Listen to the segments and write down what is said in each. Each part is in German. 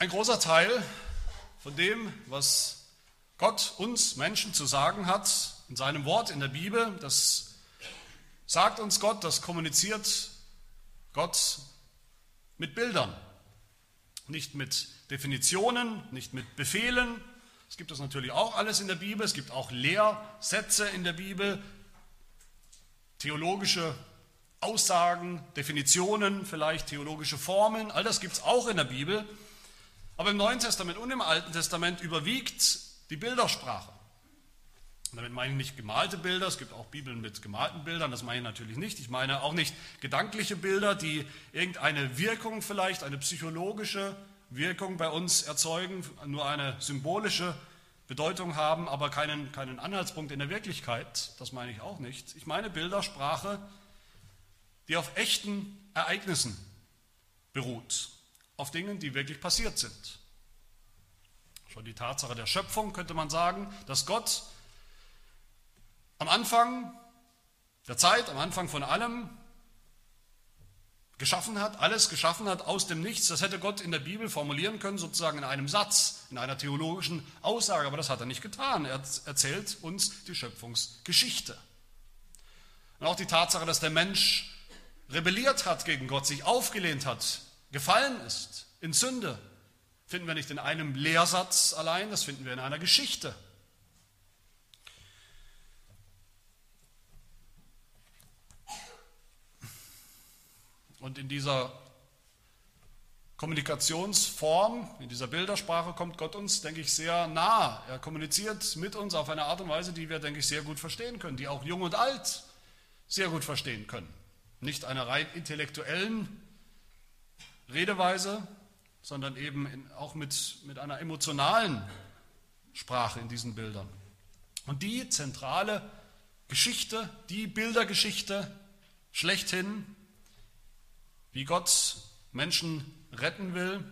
Ein großer Teil von dem, was Gott uns Menschen zu sagen hat, in seinem Wort, in der Bibel, das sagt uns Gott, das kommuniziert Gott mit Bildern, nicht mit Definitionen, nicht mit Befehlen. Es gibt das natürlich auch alles in der Bibel, es gibt auch Lehrsätze in der Bibel, theologische Aussagen, Definitionen, vielleicht theologische Formeln, all das gibt es auch in der Bibel. Aber im Neuen Testament und im Alten Testament überwiegt die Bildersprache. Und damit meine ich nicht gemalte Bilder, es gibt auch Bibeln mit gemalten Bildern, das meine ich natürlich nicht. Ich meine auch nicht gedankliche Bilder, die irgendeine Wirkung vielleicht, eine psychologische Wirkung bei uns erzeugen, nur eine symbolische Bedeutung haben, aber keinen, keinen Anhaltspunkt in der Wirklichkeit. Das meine ich auch nicht. Ich meine Bildersprache, die auf echten Ereignissen beruht auf Dingen, die wirklich passiert sind. Schon die Tatsache der Schöpfung könnte man sagen, dass Gott am Anfang der Zeit, am Anfang von allem geschaffen hat, alles geschaffen hat aus dem Nichts. Das hätte Gott in der Bibel formulieren können, sozusagen in einem Satz, in einer theologischen Aussage, aber das hat er nicht getan. Er erzählt uns die Schöpfungsgeschichte. Und auch die Tatsache, dass der Mensch rebelliert hat gegen Gott, sich aufgelehnt hat, gefallen ist in Sünde, finden wir nicht in einem Lehrsatz allein, das finden wir in einer Geschichte. Und in dieser Kommunikationsform, in dieser Bildersprache kommt Gott uns, denke ich, sehr nah. Er kommuniziert mit uns auf eine Art und Weise, die wir, denke ich, sehr gut verstehen können, die auch jung und alt sehr gut verstehen können. Nicht einer rein intellektuellen Redeweise, sondern eben in, auch mit, mit einer emotionalen Sprache in diesen Bildern. Und die zentrale Geschichte, die Bildergeschichte schlechthin, wie Gott Menschen retten will,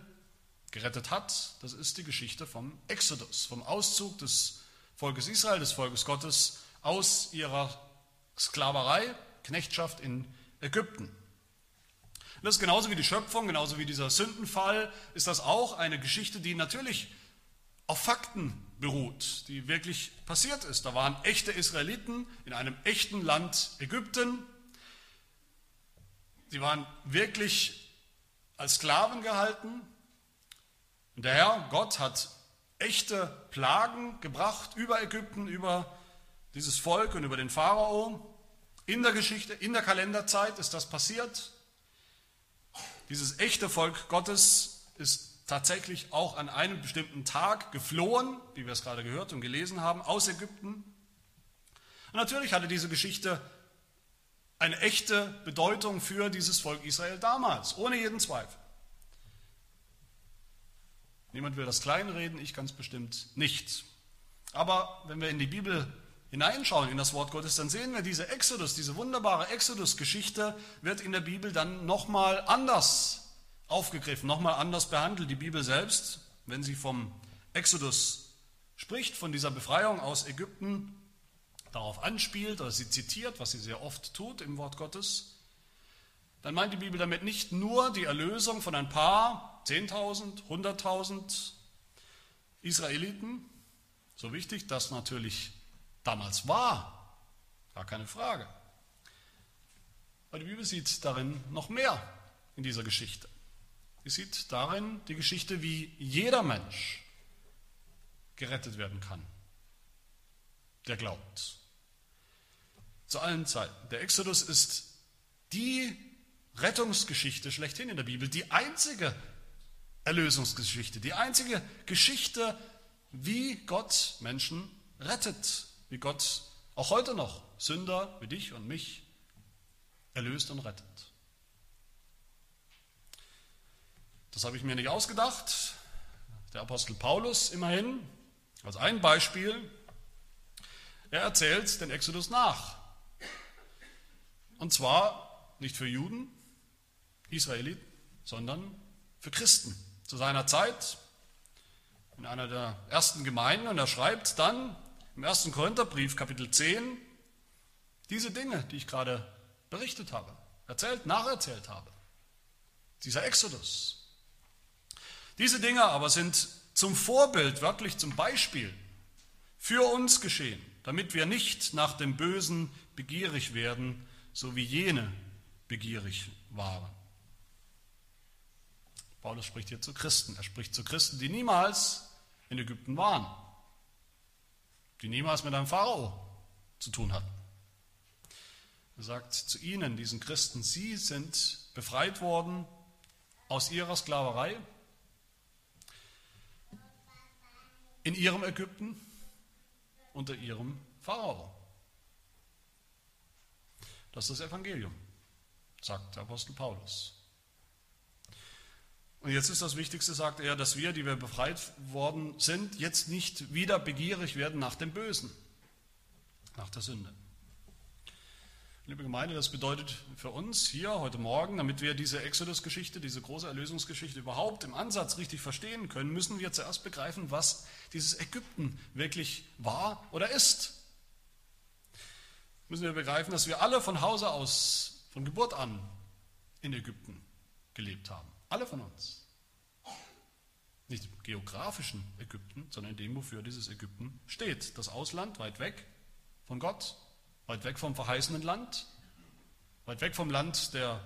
gerettet hat, das ist die Geschichte vom Exodus, vom Auszug des Volkes Israel, des Volkes Gottes aus ihrer Sklaverei, Knechtschaft in Ägypten. Das ist genauso wie die Schöpfung, genauso wie dieser Sündenfall, ist das auch eine Geschichte, die natürlich auf Fakten beruht, die wirklich passiert ist. Da waren echte Israeliten in einem echten Land Ägypten. Sie waren wirklich als Sklaven gehalten. Und der Herr, Gott, hat echte Plagen gebracht über Ägypten, über dieses Volk und über den Pharao. In der Geschichte, in der Kalenderzeit ist das passiert. Dieses echte Volk Gottes ist tatsächlich auch an einem bestimmten Tag geflohen, wie wir es gerade gehört und gelesen haben, aus Ägypten. Und natürlich hatte diese Geschichte eine echte Bedeutung für dieses Volk Israel damals, ohne jeden Zweifel. Niemand will das kleinreden, ich ganz bestimmt nicht. Aber wenn wir in die Bibel hineinschauen, in das Wort Gottes, dann sehen wir diese Exodus, diese wunderbare Exodus-Geschichte wird in der Bibel dann nochmal anders aufgegriffen, nochmal anders behandelt. Die Bibel selbst, wenn sie vom Exodus spricht, von dieser Befreiung aus Ägypten, darauf anspielt oder sie zitiert, was sie sehr oft tut im Wort Gottes, dann meint die Bibel damit nicht nur die Erlösung von ein paar, 10.000, 100.000 Israeliten, so wichtig das natürlich damals war, gar keine Frage. Aber die Bibel sieht darin noch mehr in dieser Geschichte. Sie sieht darin die Geschichte, wie jeder Mensch gerettet werden kann, der glaubt. Zu allen Zeiten. Der Exodus ist die Rettungsgeschichte schlechthin in der Bibel, die einzige Erlösungsgeschichte, die einzige Geschichte, wie Gott Menschen rettet wie Gott auch heute noch Sünder wie dich und mich erlöst und rettet. Das habe ich mir nicht ausgedacht. Der Apostel Paulus immerhin, als ein Beispiel, er erzählt den Exodus nach. Und zwar nicht für Juden, Israeliten, sondern für Christen. Zu seiner Zeit in einer der ersten Gemeinden und er schreibt dann im 1. Korintherbrief, Kapitel 10, diese Dinge, die ich gerade berichtet habe, erzählt, nacherzählt habe. Dieser Exodus. Diese Dinge aber sind zum Vorbild, wörtlich zum Beispiel, für uns geschehen, damit wir nicht nach dem Bösen begierig werden, so wie jene begierig waren. Paulus spricht hier zu Christen. Er spricht zu Christen, die niemals in Ägypten waren, die niemals mit einem Pharao zu tun hatten. Er sagt zu ihnen, diesen Christen, sie sind befreit worden aus ihrer Sklaverei in ihrem Ägypten unter ihrem Pharao. Das ist das Evangelium, sagt der Apostel Paulus. Und jetzt ist das Wichtigste, sagt er, dass wir, die wir befreit worden sind, jetzt nicht wieder begierig werden nach dem Bösen, nach der Sünde. Liebe Gemeinde, das bedeutet für uns hier heute Morgen, damit wir diese Exodus-Geschichte, diese große Erlösungsgeschichte überhaupt im Ansatz richtig verstehen können, müssen wir zuerst begreifen, was dieses Ägypten wirklich war oder ist. Müssen wir begreifen, dass wir alle von Hause aus, von Geburt an in Ägypten gelebt haben. Alle von uns. Nicht im geografischen Ägypten, sondern in dem, wofür dieses Ägypten steht. Das Ausland, weit weg von Gott, weit weg vom verheißenen Land, weit weg vom Land der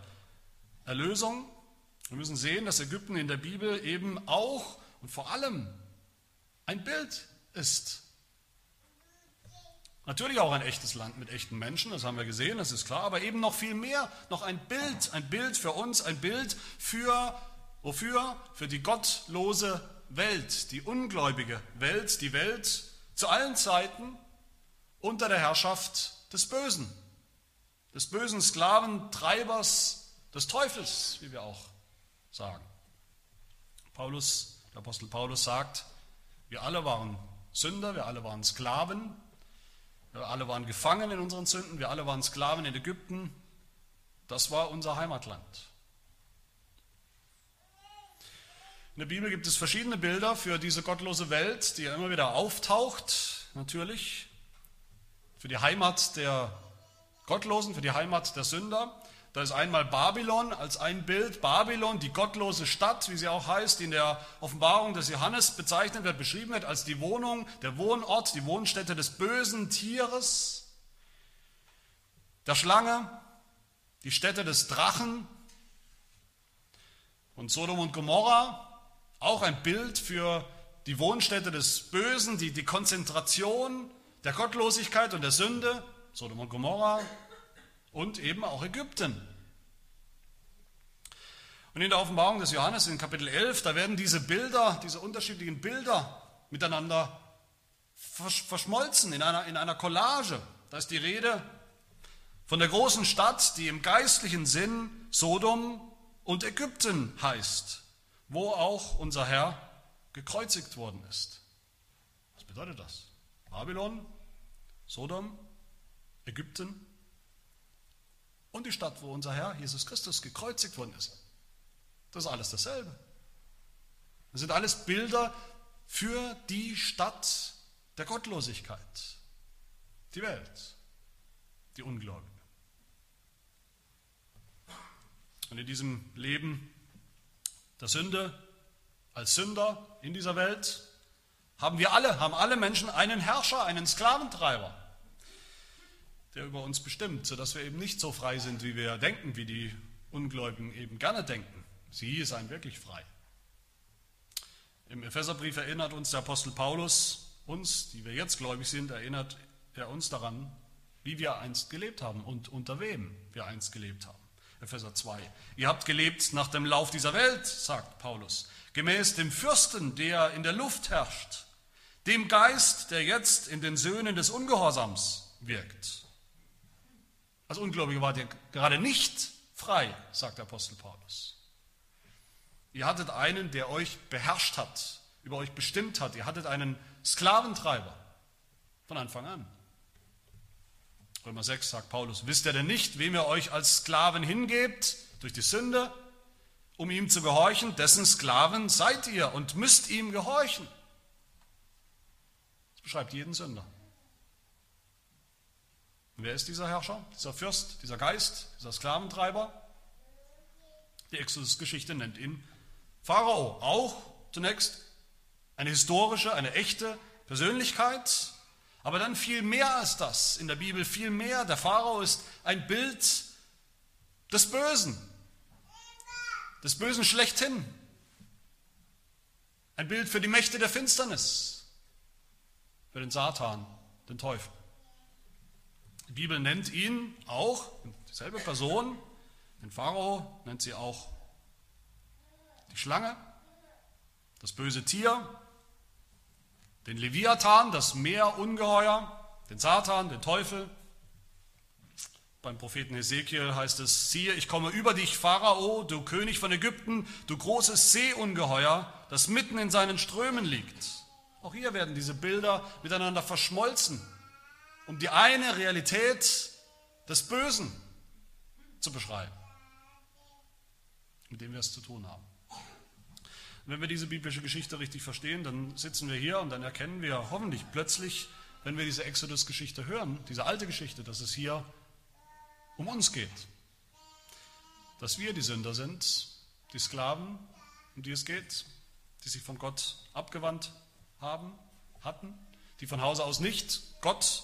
Erlösung. Wir müssen sehen, dass Ägypten in der Bibel eben auch und vor allem ein Bild ist. Natürlich auch ein echtes Land mit echten Menschen, das haben wir gesehen, das ist klar, aber eben noch viel mehr, noch ein Bild, ein Bild für uns, ein Bild für, wofür? Für die gottlose Welt, die ungläubige Welt, die Welt zu allen Zeiten unter der Herrschaft des Bösen, des bösen Sklaventreibers des Teufels, wie wir auch sagen. Paulus, der Apostel Paulus sagt, wir alle waren Sünder, wir alle waren Sklaven, wir alle waren gefangen in unseren Sünden, wir alle waren Sklaven in Ägypten. Das war unser Heimatland. In der Bibel gibt es verschiedene Bilder für diese gottlose Welt, die immer wieder auftaucht, natürlich. Für die Heimat der Gottlosen, für die Heimat der Sünder. Da ist einmal Babylon als ein Bild. Babylon, die gottlose Stadt, wie sie auch heißt, die in der Offenbarung des Johannes bezeichnet wird, beschrieben wird als die Wohnung, der Wohnort, die Wohnstätte des bösen Tieres, der Schlange, die Stätte des Drachen. Und Sodom und Gomorra, auch ein Bild für die Wohnstätte des Bösen, die, die Konzentration der Gottlosigkeit und der Sünde, Sodom und Gomorra, und eben auch Ägypten. Und in der Offenbarung des Johannes in Kapitel 11, da werden diese Bilder, diese unterschiedlichen Bilder miteinander verschmolzen in einer, in einer Collage. Da ist die Rede von der großen Stadt, die im geistlichen Sinn Sodom und Ägypten heißt, wo auch unser Herr gekreuzigt worden ist. Was bedeutet das? Babylon, Sodom, Ägypten und die Stadt, wo unser Herr Jesus Christus gekreuzigt worden ist. Das ist alles dasselbe. Das sind alles Bilder für die Stadt der Gottlosigkeit, die Welt, die Ungläubige. Und in diesem Leben der Sünde, als Sünder in dieser Welt, haben wir alle, haben alle Menschen einen Herrscher, einen Sklaventreiber der über uns bestimmt, sodass wir eben nicht so frei sind, wie wir denken, wie die Ungläubigen eben gerne denken. Sie seien wirklich frei. Im Epheserbrief erinnert uns der Apostel Paulus, uns, die wir jetzt gläubig sind, erinnert er uns daran, wie wir einst gelebt haben und unter wem wir einst gelebt haben. Epheser 2. Ihr habt gelebt nach dem Lauf dieser Welt, sagt Paulus, gemäß dem Fürsten, der in der Luft herrscht, dem Geist, der jetzt in den Söhnen des Ungehorsams wirkt. Als Ungläubige wart ihr gerade nicht frei, sagt der Apostel Paulus. Ihr hattet einen, der euch beherrscht hat, über euch bestimmt hat. Ihr hattet einen Sklaventreiber von Anfang an. Römer 6 sagt Paulus, wisst ihr denn nicht, wem ihr euch als Sklaven hingebt durch die Sünde, um ihm zu gehorchen? Dessen Sklaven seid ihr und müsst ihm gehorchen. Das beschreibt jeden Sünder. Und wer ist dieser Herrscher, dieser Fürst, dieser Geist, dieser Sklaventreiber? Die Exodus-Geschichte nennt ihn Pharao, auch zunächst eine historische, eine echte Persönlichkeit, aber dann viel mehr als das in der Bibel, viel mehr. Der Pharao ist ein Bild des Bösen, des Bösen schlechthin. Ein Bild für die Mächte der Finsternis, für den Satan, den Teufel. Die Bibel nennt ihn auch, dieselbe Person, den Pharao nennt sie auch die Schlange, das böse Tier, den Leviathan, das Meerungeheuer, den Satan, den Teufel. Beim Propheten Ezekiel heißt es, siehe, ich komme über dich, Pharao, du König von Ägypten, du großes Seeungeheuer, das mitten in seinen Strömen liegt. Auch hier werden diese Bilder miteinander verschmolzen, um die eine Realität des Bösen zu beschreiben, mit dem wir es zu tun haben. Wenn wir diese biblische Geschichte richtig verstehen, dann sitzen wir hier und dann erkennen wir hoffentlich plötzlich, wenn wir diese Exodus-Geschichte hören, diese alte Geschichte, dass es hier um uns geht. Dass wir die Sünder sind, die Sklaven, um die es geht, die sich von Gott abgewandt haben, hatten, die von Hause aus nicht Gott,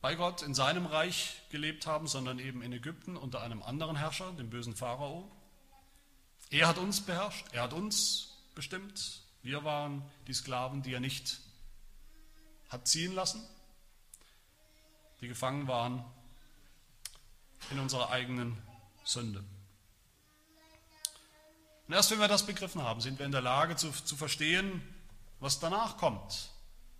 bei Gott in seinem Reich gelebt haben, sondern eben in Ägypten unter einem anderen Herrscher, dem bösen Pharao. Er hat uns beherrscht, er hat uns bestimmt. Wir waren die Sklaven, die er nicht hat ziehen lassen, die gefangen waren in unserer eigenen Sünde. Und erst wenn wir das begriffen haben, sind wir in der Lage zu, zu verstehen, was danach kommt,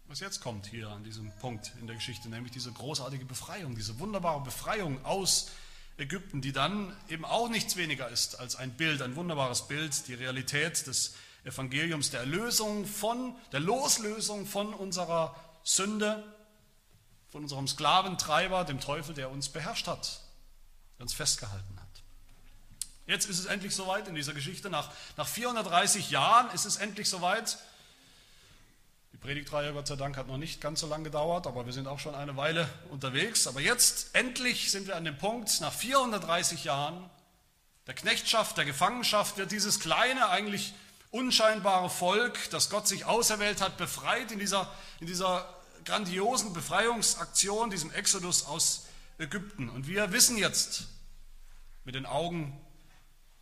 was jetzt kommt hier an diesem Punkt in der Geschichte, nämlich diese großartige Befreiung, diese wunderbare Befreiung aus Ägypten, die dann eben auch nichts weniger ist als ein Bild, ein wunderbares Bild, die Realität des Evangeliums, der Erlösung von, der Loslösung von unserer Sünde, von unserem Sklaventreiber, dem Teufel, der uns beherrscht hat, der uns festgehalten hat. Jetzt ist es endlich soweit in dieser Geschichte. Nach, nach 430 Jahren ist es endlich soweit. Die Predigtreihe, Gott sei Dank, hat noch nicht ganz so lange gedauert, aber wir sind auch schon eine Weile unterwegs. Aber jetzt endlich sind wir an dem Punkt, nach 430 Jahren der Knechtschaft, der Gefangenschaft, wird dieses kleine, eigentlich unscheinbare Volk, das Gott sich auserwählt hat, befreit in dieser, in dieser grandiosen Befreiungsaktion, diesem Exodus aus Ägypten. Und wir wissen jetzt mit den Augen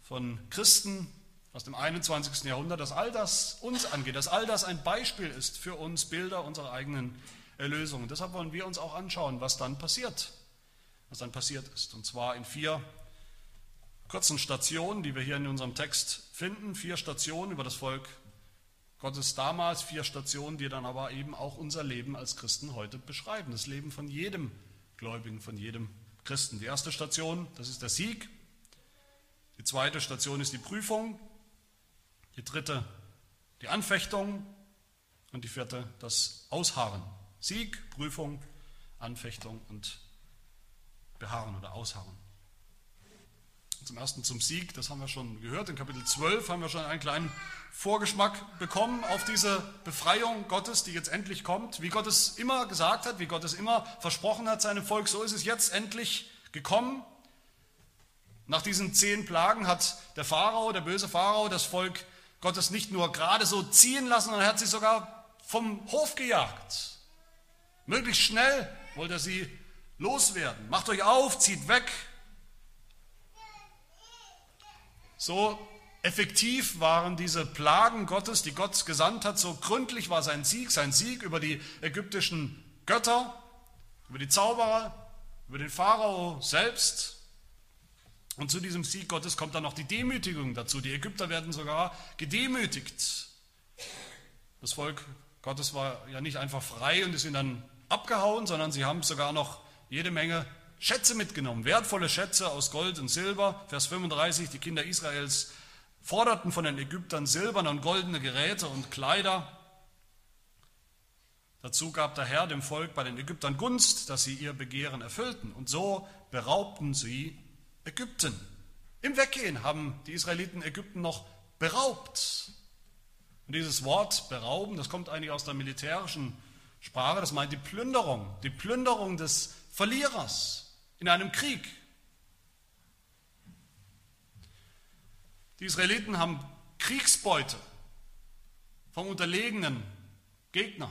von Christen, aus dem 21. Jahrhundert, dass all das uns angeht, dass all das ein Beispiel ist für uns, Bilder unserer eigenen Erlösung. Und deshalb wollen wir uns auch anschauen, was dann passiert, was dann passiert ist. Und zwar in vier kurzen Stationen, die wir hier in unserem Text finden. Vier Stationen über das Volk Gottes damals, vier Stationen, die dann aber eben auch unser Leben als Christen heute beschreiben. Das Leben von jedem Gläubigen, von jedem Christen. Die erste Station, das ist der Sieg. Die zweite Station ist die Prüfung. Die dritte, die Anfechtung. Und die vierte, das Ausharren. Sieg, Prüfung, Anfechtung und Beharren oder Ausharren. Zum ersten zum Sieg, das haben wir schon gehört. In Kapitel 12 haben wir schon einen kleinen Vorgeschmack bekommen auf diese Befreiung Gottes, die jetzt endlich kommt. Wie Gott es immer gesagt hat, wie Gott es immer versprochen hat seinem Volk, so ist es jetzt endlich gekommen. Nach diesen zehn Plagen hat der Pharao, der böse Pharao, das Volk Gottes nicht nur gerade so ziehen lassen, sondern er hat sie sogar vom Hof gejagt. Möglichst schnell wollte er sie loswerden. Macht euch auf, zieht weg. So effektiv waren diese Plagen Gottes, die Gott gesandt hat, so gründlich war sein Sieg, sein Sieg über die ägyptischen Götter, über die Zauberer, über den Pharao selbst. Und zu diesem Sieg Gottes kommt dann noch die Demütigung dazu. Die Ägypter werden sogar gedemütigt. Das Volk Gottes war ja nicht einfach frei und ist ihnen dann abgehauen, sondern sie haben sogar noch jede Menge Schätze mitgenommen, wertvolle Schätze aus Gold und Silber. Vers 35, die Kinder Israels forderten von den Ägyptern silberne und goldene Geräte und Kleider. Dazu gab der Herr dem Volk bei den Ägyptern Gunst, dass sie ihr Begehren erfüllten. Und so beraubten sie Ägypten. Im Weggehen haben die Israeliten Ägypten noch beraubt. Und dieses Wort berauben, das kommt eigentlich aus der militärischen Sprache, das meint die Plünderung, die Plünderung des Verlierers in einem Krieg. Die Israeliten haben Kriegsbeute vom unterlegenen Gegner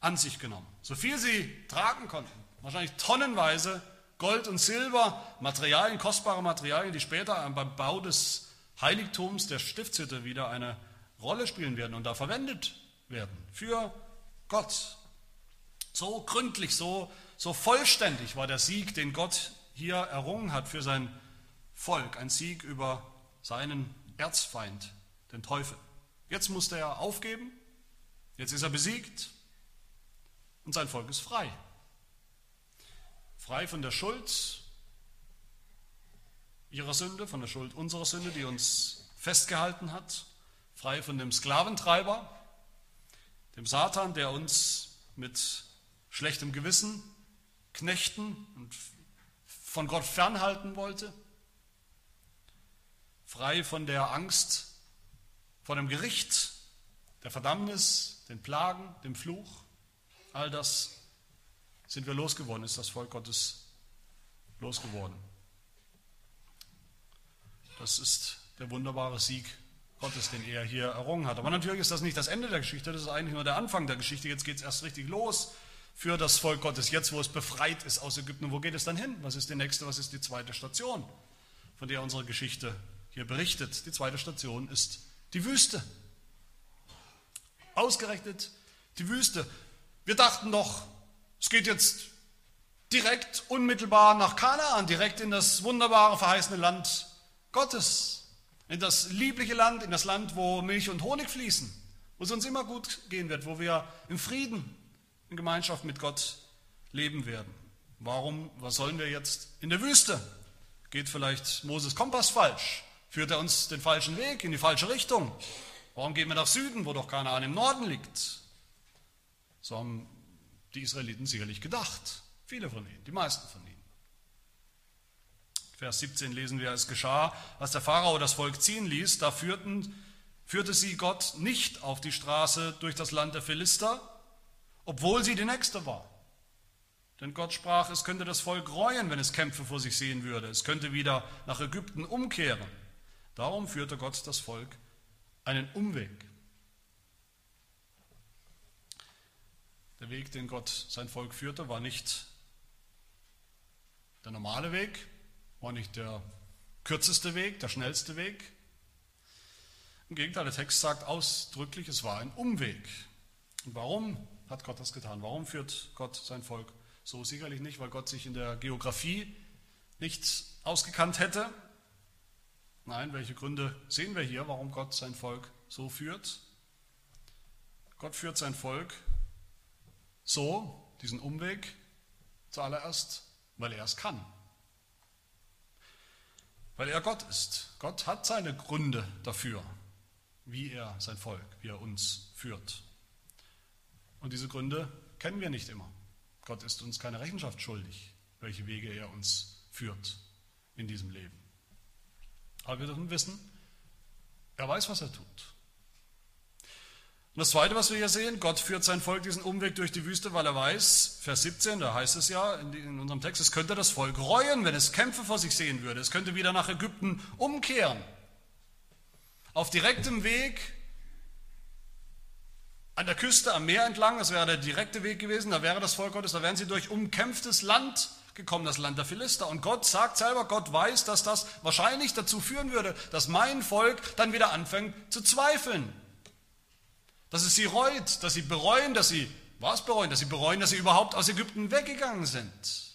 an sich genommen. So viel sie tragen konnten. Wahrscheinlich tonnenweise Gold und Silber, Materialien, kostbare Materialien, die später beim Bau des Heiligtums der Stiftshütte wieder eine Rolle spielen werden und da verwendet werden für Gott. So gründlich, so, so vollständig war der Sieg, den Gott hier errungen hat für sein Volk. Ein Sieg über seinen Erzfeind, den Teufel. Jetzt musste er aufgeben, jetzt ist er besiegt und sein Volk ist frei. Frei von der Schuld ihrer Sünde, von der Schuld unserer Sünde, die uns festgehalten hat, frei von dem Sklaventreiber, dem Satan, der uns mit schlechtem Gewissen knechten und von Gott fernhalten wollte, frei von der Angst vor dem Gericht, der Verdammnis, den Plagen, dem Fluch. All das sind wir losgeworden, ist das Volk Gottes losgeworden. Das ist der wunderbare Sieg Gottes, den er hier errungen hat. Aber natürlich ist das nicht das Ende der Geschichte, das ist eigentlich nur der Anfang der Geschichte. Jetzt geht es erst richtig los für das Volk Gottes, jetzt wo es befreit ist aus Ägypten. Und wo geht es dann hin? Was ist die nächste, was ist die zweite Station, von der unsere Geschichte hier berichtet? Die zweite Station ist die Wüste. Ausgerechnet die Wüste. Wir dachten doch, es geht jetzt direkt, unmittelbar nach Kanaan, direkt in das wunderbare, verheißene Land Gottes in das liebliche Land, in das Land, wo Milch und Honig fließen, wo es uns immer gut gehen wird, wo wir im Frieden, in Gemeinschaft mit Gott leben werden. Warum, was sollen wir jetzt in der Wüste? Geht vielleicht Moses Kompass falsch? Führt er uns den falschen Weg, in die falsche Richtung? Warum gehen wir nach Süden, wo doch Kanaan im Norden liegt? So haben die Israeliten sicherlich gedacht. Viele von ihnen, die meisten von ihnen. Vers 17 lesen wir, es geschah, als der Pharao das Volk ziehen ließ, da führten, führte sie Gott nicht auf die Straße durch das Land der Philister, obwohl sie die nächste war. Denn Gott sprach, es könnte das Volk reuen, wenn es Kämpfe vor sich sehen würde. Es könnte wieder nach Ägypten umkehren. Darum führte Gott das Volk einen Umweg. Der Weg, den Gott sein Volk führte, war nicht der normale Weg, war nicht der kürzeste Weg, der schnellste Weg. Im Gegenteil, der Text sagt ausdrücklich, es war ein Umweg. Und warum hat Gott das getan? Warum führt Gott sein Volk so? Sicherlich nicht, weil Gott sich in der Geografie nicht ausgekannt hätte. Nein, welche Gründe sehen wir hier, warum Gott sein Volk so führt? Gott führt sein Volk so, diesen Umweg, zuallererst, weil er es kann weil er Gott ist. Gott hat seine Gründe dafür, wie er sein Volk, wie er uns führt. Und diese Gründe kennen wir nicht immer. Gott ist uns keine Rechenschaft schuldig, welche Wege er uns führt in diesem Leben. Aber wir dürfen wissen, er weiß, was er tut. Und das Zweite, was wir hier sehen, Gott führt sein Volk diesen Umweg durch die Wüste, weil er weiß, Vers 17, da heißt es ja in unserem Text, es könnte das Volk reuen, wenn es Kämpfe vor sich sehen würde. Es könnte wieder nach Ägypten umkehren. Auf direktem Weg an der Küste, am Meer entlang, das wäre der direkte Weg gewesen, da wäre das Volk Gottes, da wären sie durch umkämpftes Land gekommen, das Land der Philister. Und Gott sagt selber, Gott weiß, dass das wahrscheinlich dazu führen würde, dass mein Volk dann wieder anfängt zu zweifeln dass es sie reut, dass sie bereuen, dass sie, was bereuen, dass sie bereuen, dass sie überhaupt aus Ägypten weggegangen sind.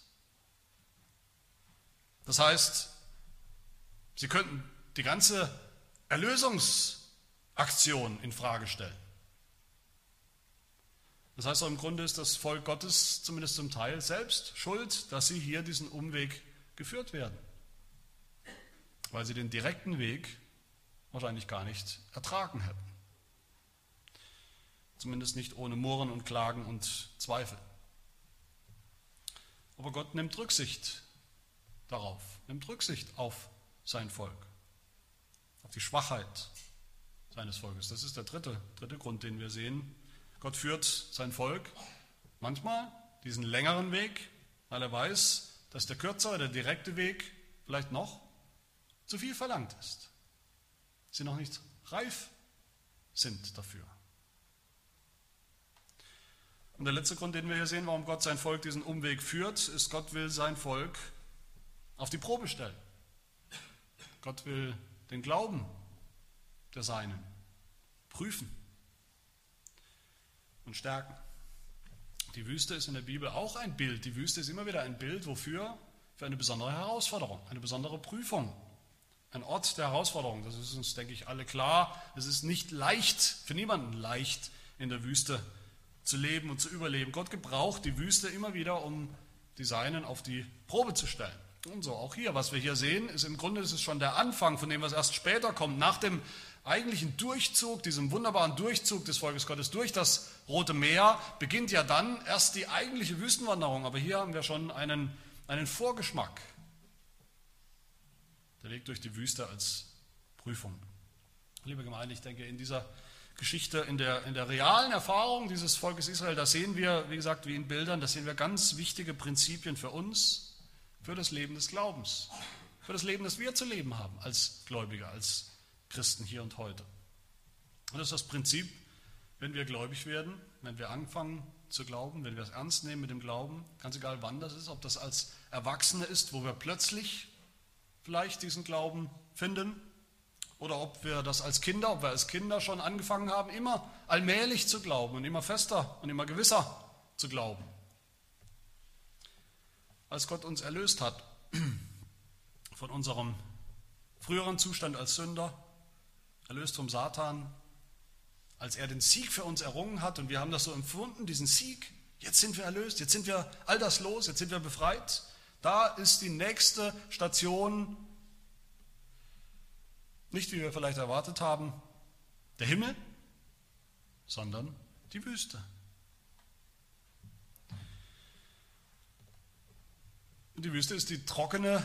Das heißt, sie könnten die ganze Erlösungsaktion in Frage stellen. Das heißt, im Grunde ist das Volk Gottes zumindest zum Teil selbst schuld, dass sie hier diesen Umweg geführt werden, weil sie den direkten Weg wahrscheinlich gar nicht ertragen hätten. Zumindest nicht ohne Murren und Klagen und Zweifel. Aber Gott nimmt Rücksicht darauf, nimmt Rücksicht auf sein Volk, auf die Schwachheit seines Volkes. Das ist der dritte, dritte Grund, den wir sehen. Gott führt sein Volk manchmal diesen längeren Weg, weil er weiß, dass der kürzere, der direkte Weg vielleicht noch zu viel verlangt ist. Sie noch nicht reif sind dafür. Und der letzte Grund, den wir hier sehen, warum Gott sein Volk diesen Umweg führt, ist, Gott will sein Volk auf die Probe stellen. Gott will den Glauben der Seinen prüfen und stärken. Die Wüste ist in der Bibel auch ein Bild. Die Wüste ist immer wieder ein Bild, wofür? Für eine besondere Herausforderung, eine besondere Prüfung. Ein Ort der Herausforderung, das ist uns, denke ich, alle klar. Es ist nicht leicht, für niemanden leicht, in der Wüste zu leben und zu überleben. Gott gebraucht die Wüste immer wieder, um die Seinen auf die Probe zu stellen. Und so auch hier, was wir hier sehen, ist im Grunde ist es schon der Anfang von dem, was erst später kommt. Nach dem eigentlichen Durchzug, diesem wunderbaren Durchzug des Volkes Gottes durch das Rote Meer, beginnt ja dann erst die eigentliche Wüstenwanderung. Aber hier haben wir schon einen, einen Vorgeschmack. Der Weg durch die Wüste als Prüfung. Liebe Gemeinde, ich denke, in dieser Geschichte, in der, in der realen Erfahrung dieses Volkes Israel, da sehen wir, wie gesagt, wie in Bildern, da sehen wir ganz wichtige Prinzipien für uns, für das Leben des Glaubens, für das Leben, das wir zu leben haben als Gläubige, als Christen hier und heute. Und das ist das Prinzip, wenn wir gläubig werden, wenn wir anfangen zu glauben, wenn wir es ernst nehmen mit dem Glauben, ganz egal wann das ist, ob das als Erwachsene ist, wo wir plötzlich vielleicht diesen Glauben finden, oder ob wir das als Kinder, ob wir als Kinder schon angefangen haben, immer allmählich zu glauben und immer fester und immer gewisser zu glauben. Als Gott uns erlöst hat von unserem früheren Zustand als Sünder, erlöst vom Satan, als er den Sieg für uns errungen hat und wir haben das so empfunden, diesen Sieg, jetzt sind wir erlöst, jetzt sind wir all das los, jetzt sind wir befreit. Da ist die nächste Station nicht, wie wir vielleicht erwartet haben, der Himmel, sondern die Wüste. Die Wüste ist die trockene,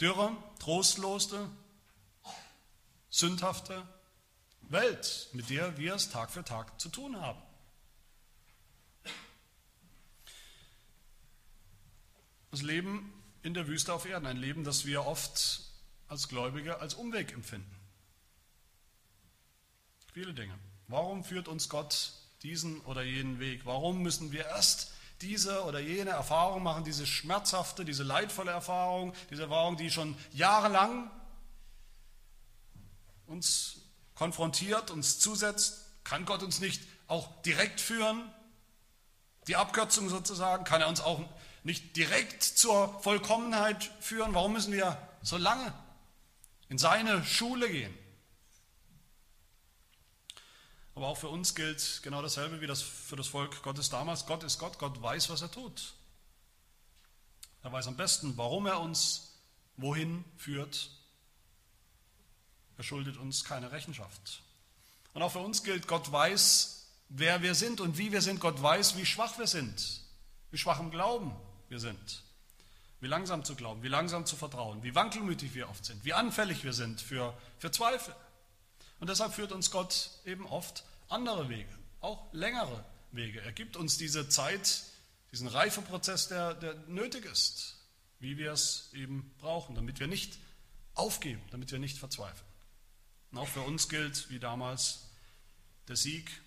dürre, trostlose, sündhafte Welt, mit der wir es Tag für Tag zu tun haben. Das Leben in der Wüste auf Erden, ein Leben, das wir oft als Gläubige als Umweg empfinden. Viele Dinge. Warum führt uns Gott diesen oder jenen Weg? Warum müssen wir erst diese oder jene Erfahrung machen, diese schmerzhafte, diese leidvolle Erfahrung, diese Erfahrung, die schon jahrelang uns konfrontiert, uns zusetzt? Kann Gott uns nicht auch direkt führen? Die Abkürzung sozusagen, kann er uns auch nicht direkt zur Vollkommenheit führen? Warum müssen wir so lange in seine Schule gehen. Aber auch für uns gilt genau dasselbe wie das für das Volk Gottes damals. Gott ist Gott, Gott weiß, was er tut. Er weiß am besten, warum er uns wohin führt. Er schuldet uns keine Rechenschaft. Und auch für uns gilt, Gott weiß, wer wir sind und wie wir sind. Gott weiß, wie schwach wir sind, wie schwach im Glauben wir sind wie langsam zu glauben, wie langsam zu vertrauen, wie wankelmütig wir oft sind, wie anfällig wir sind für, für Zweifel. Und deshalb führt uns Gott eben oft andere Wege, auch längere Wege. Er gibt uns diese Zeit, diesen Reifeprozess, der, der nötig ist, wie wir es eben brauchen, damit wir nicht aufgeben, damit wir nicht verzweifeln. Und auch für uns gilt, wie damals, der Sieg,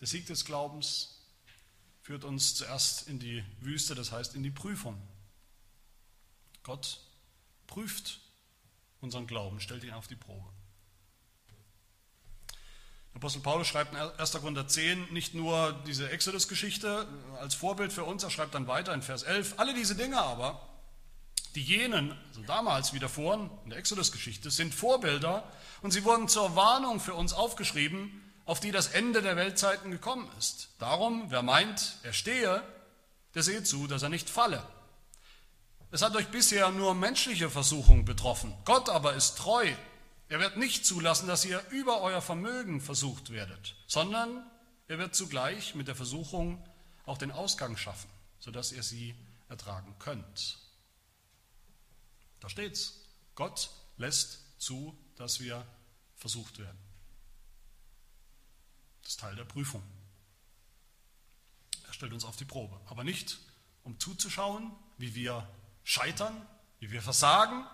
der Sieg des Glaubens führt uns zuerst in die Wüste, das heißt in die Prüfung. Gott prüft unseren Glauben, stellt ihn auf die Probe. Apostel Paulus schreibt in 1. Korinther 10 nicht nur diese Exodus-Geschichte als Vorbild für uns, er schreibt dann weiter in Vers 11, alle diese Dinge aber, die jenen, also damals davor in der Exodus-Geschichte, sind Vorbilder und sie wurden zur Warnung für uns aufgeschrieben, auf die das Ende der Weltzeiten gekommen ist. Darum, wer meint, er stehe, der sehe zu, dass er nicht falle. Es hat euch bisher nur menschliche Versuchung betroffen. Gott aber ist treu. Er wird nicht zulassen, dass ihr über euer Vermögen versucht werdet, sondern er wird zugleich mit der Versuchung auch den Ausgang schaffen, sodass ihr sie ertragen könnt. Da steht's. Gott lässt zu, dass wir versucht werden. Das ist Teil der Prüfung. Er stellt uns auf die Probe, aber nicht um zuzuschauen, wie wir scheitern, wie wir versagen,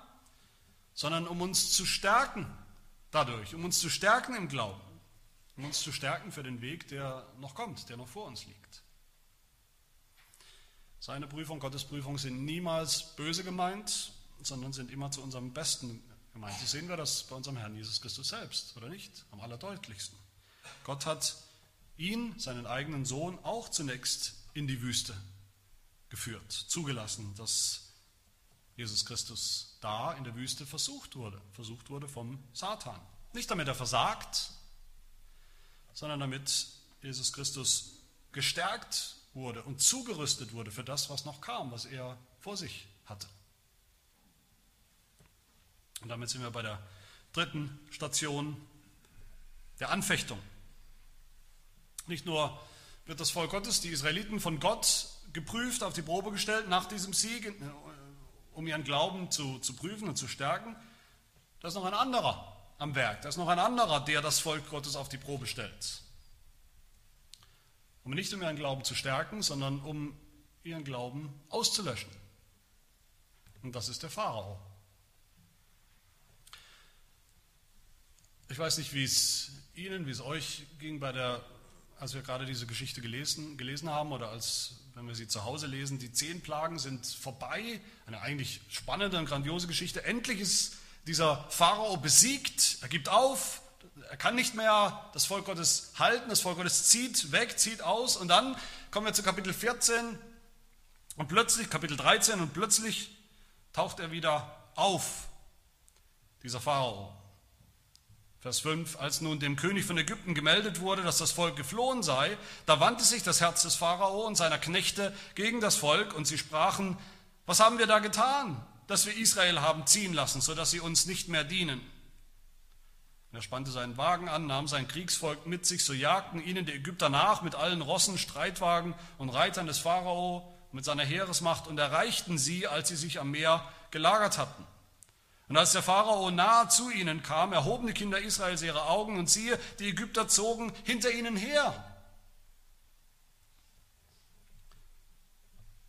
sondern um uns zu stärken dadurch, um uns zu stärken im Glauben, um uns zu stärken für den Weg, der noch kommt, der noch vor uns liegt. Seine Prüfung, Gottes Prüfung sind niemals böse gemeint, sondern sind immer zu unserem Besten gemeint. So sehen wir das bei unserem Herrn Jesus Christus selbst, oder nicht? Am allerdeutlichsten. Gott hat ihn, seinen eigenen Sohn, auch zunächst in die Wüste geführt, zugelassen, dass Jesus Christus da in der Wüste versucht wurde, versucht wurde vom Satan. Nicht damit er versagt, sondern damit Jesus Christus gestärkt wurde und zugerüstet wurde für das, was noch kam, was er vor sich hatte. Und damit sind wir bei der dritten Station der Anfechtung. Nicht nur wird das Volk Gottes, die Israeliten von Gott geprüft, auf die Probe gestellt nach diesem Sieg, um ihren Glauben zu, zu prüfen und zu stärken. Da ist noch ein anderer am Werk. Da ist noch ein anderer, der das Volk Gottes auf die Probe stellt. Um nicht um ihren Glauben zu stärken, sondern um ihren Glauben auszulöschen. Und das ist der Pharao. Ich weiß nicht, wie es Ihnen, wie es euch ging bei der als wir gerade diese Geschichte gelesen, gelesen haben oder als wenn wir sie zu Hause lesen, die zehn Plagen sind vorbei, eine eigentlich spannende und grandiose Geschichte. Endlich ist dieser Pharao besiegt, er gibt auf, er kann nicht mehr das Volk Gottes halten, das Volk Gottes zieht weg, zieht aus. Und dann kommen wir zu Kapitel 14 und plötzlich, Kapitel 13 und plötzlich taucht er wieder auf, dieser Pharao. Vers 5, als nun dem König von Ägypten gemeldet wurde, dass das Volk geflohen sei, da wandte sich das Herz des Pharao und seiner Knechte gegen das Volk und sie sprachen, was haben wir da getan, dass wir Israel haben ziehen lassen, sodass sie uns nicht mehr dienen? er spannte seinen Wagen an, nahm sein Kriegsvolk mit sich, so jagten ihnen die Ägypter nach mit allen Rossen, Streitwagen und Reitern des Pharao mit seiner Heeresmacht und erreichten sie, als sie sich am Meer gelagert hatten. Und als der Pharao nahe zu ihnen kam, erhoben die Kinder Israels ihre Augen und siehe, die Ägypter zogen hinter ihnen her.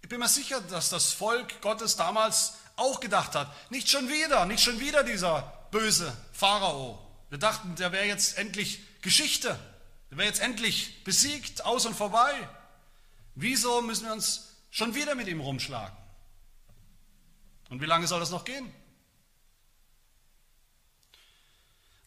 Ich bin mir sicher, dass das Volk Gottes damals auch gedacht hat, nicht schon wieder, nicht schon wieder dieser böse Pharao. Wir dachten, der wäre jetzt endlich Geschichte, der wäre jetzt endlich besiegt, aus und vorbei. Wieso müssen wir uns schon wieder mit ihm rumschlagen? Und wie lange soll das noch gehen?